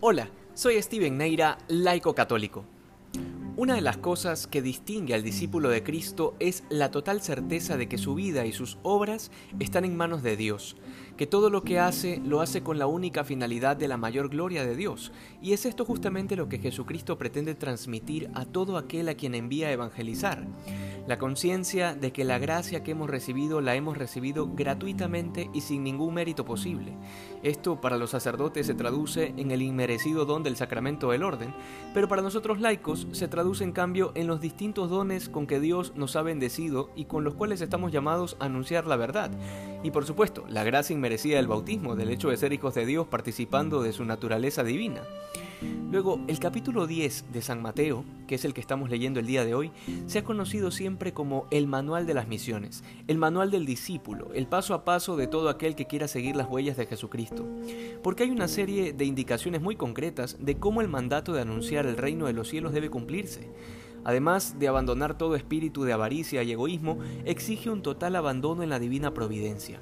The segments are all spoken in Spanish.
Hola, soy Steven Neira, laico católico. Una de las cosas que distingue al discípulo de Cristo es la total certeza de que su vida y sus obras están en manos de Dios, que todo lo que hace lo hace con la única finalidad de la mayor gloria de Dios, y es esto justamente lo que Jesucristo pretende transmitir a todo aquel a quien envía a evangelizar la conciencia de que la gracia que hemos recibido la hemos recibido gratuitamente y sin ningún mérito posible. Esto para los sacerdotes se traduce en el inmerecido don del sacramento del orden, pero para nosotros laicos se traduce en cambio en los distintos dones con que Dios nos ha bendecido y con los cuales estamos llamados a anunciar la verdad. Y por supuesto, la gracia inmerecida del bautismo, del hecho de ser hijos de Dios participando de su naturaleza divina. Luego, el capítulo 10 de San Mateo, que es el que estamos leyendo el día de hoy, se ha conocido siempre como el manual de las misiones, el manual del discípulo, el paso a paso de todo aquel que quiera seguir las huellas de Jesucristo. Porque hay una serie de indicaciones muy concretas de cómo el mandato de anunciar el reino de los cielos debe cumplirse. Además de abandonar todo espíritu de avaricia y egoísmo, exige un total abandono en la divina providencia.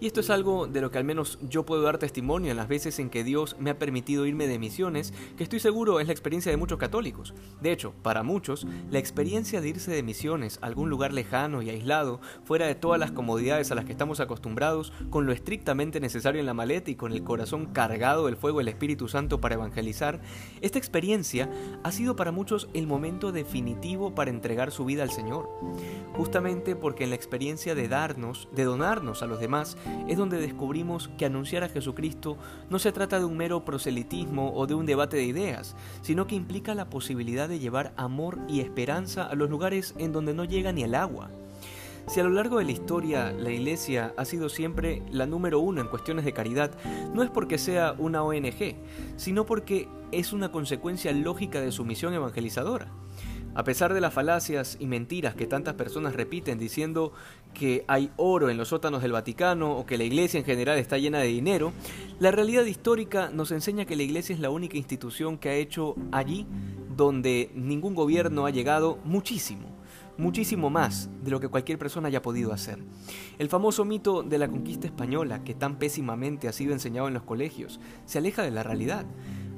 Y esto es algo de lo que al menos yo puedo dar testimonio en las veces en que Dios me ha permitido irme de misiones, que estoy seguro es la experiencia de muchos católicos. De hecho, para muchos, la experiencia de irse de misiones a algún lugar lejano y aislado, fuera de todas las comodidades a las que estamos acostumbrados, con lo estrictamente necesario en la maleta y con el corazón cargado del fuego del Espíritu Santo para evangelizar, esta experiencia ha sido para muchos el momento definitivo para entregar su vida al Señor. Justamente porque en la experiencia de darnos, de donarnos a los demás, es donde descubrimos que anunciar a Jesucristo no se trata de un mero proselitismo o de un debate de ideas, sino que implica la posibilidad de llevar amor y esperanza a los lugares en donde no llega ni el agua. Si a lo largo de la historia la Iglesia ha sido siempre la número uno en cuestiones de caridad, no es porque sea una ONG, sino porque es una consecuencia lógica de su misión evangelizadora. A pesar de las falacias y mentiras que tantas personas repiten diciendo que hay oro en los sótanos del Vaticano o que la iglesia en general está llena de dinero, la realidad histórica nos enseña que la iglesia es la única institución que ha hecho allí donde ningún gobierno ha llegado muchísimo, muchísimo más de lo que cualquier persona haya podido hacer. El famoso mito de la conquista española, que tan pésimamente ha sido enseñado en los colegios, se aleja de la realidad.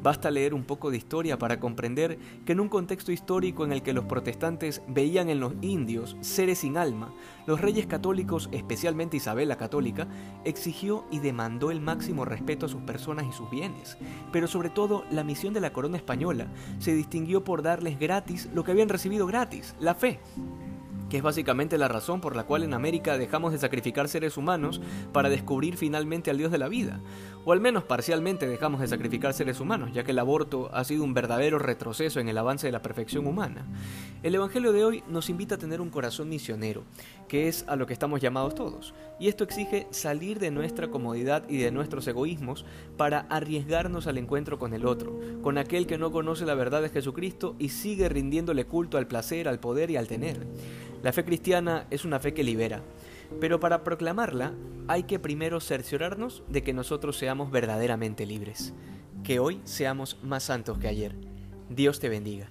Basta leer un poco de historia para comprender que en un contexto histórico en el que los protestantes veían en los indios seres sin alma, los reyes católicos, especialmente Isabel la católica, exigió y demandó el máximo respeto a sus personas y sus bienes. Pero sobre todo, la misión de la corona española se distinguió por darles gratis lo que habían recibido gratis, la fe que es básicamente la razón por la cual en América dejamos de sacrificar seres humanos para descubrir finalmente al Dios de la vida, o al menos parcialmente dejamos de sacrificar seres humanos, ya que el aborto ha sido un verdadero retroceso en el avance de la perfección humana. El Evangelio de hoy nos invita a tener un corazón misionero, que es a lo que estamos llamados todos, y esto exige salir de nuestra comodidad y de nuestros egoísmos para arriesgarnos al encuentro con el otro, con aquel que no conoce la verdad de Jesucristo y sigue rindiéndole culto al placer, al poder y al tener. La fe cristiana es una fe que libera, pero para proclamarla hay que primero cerciorarnos de que nosotros seamos verdaderamente libres, que hoy seamos más santos que ayer. Dios te bendiga.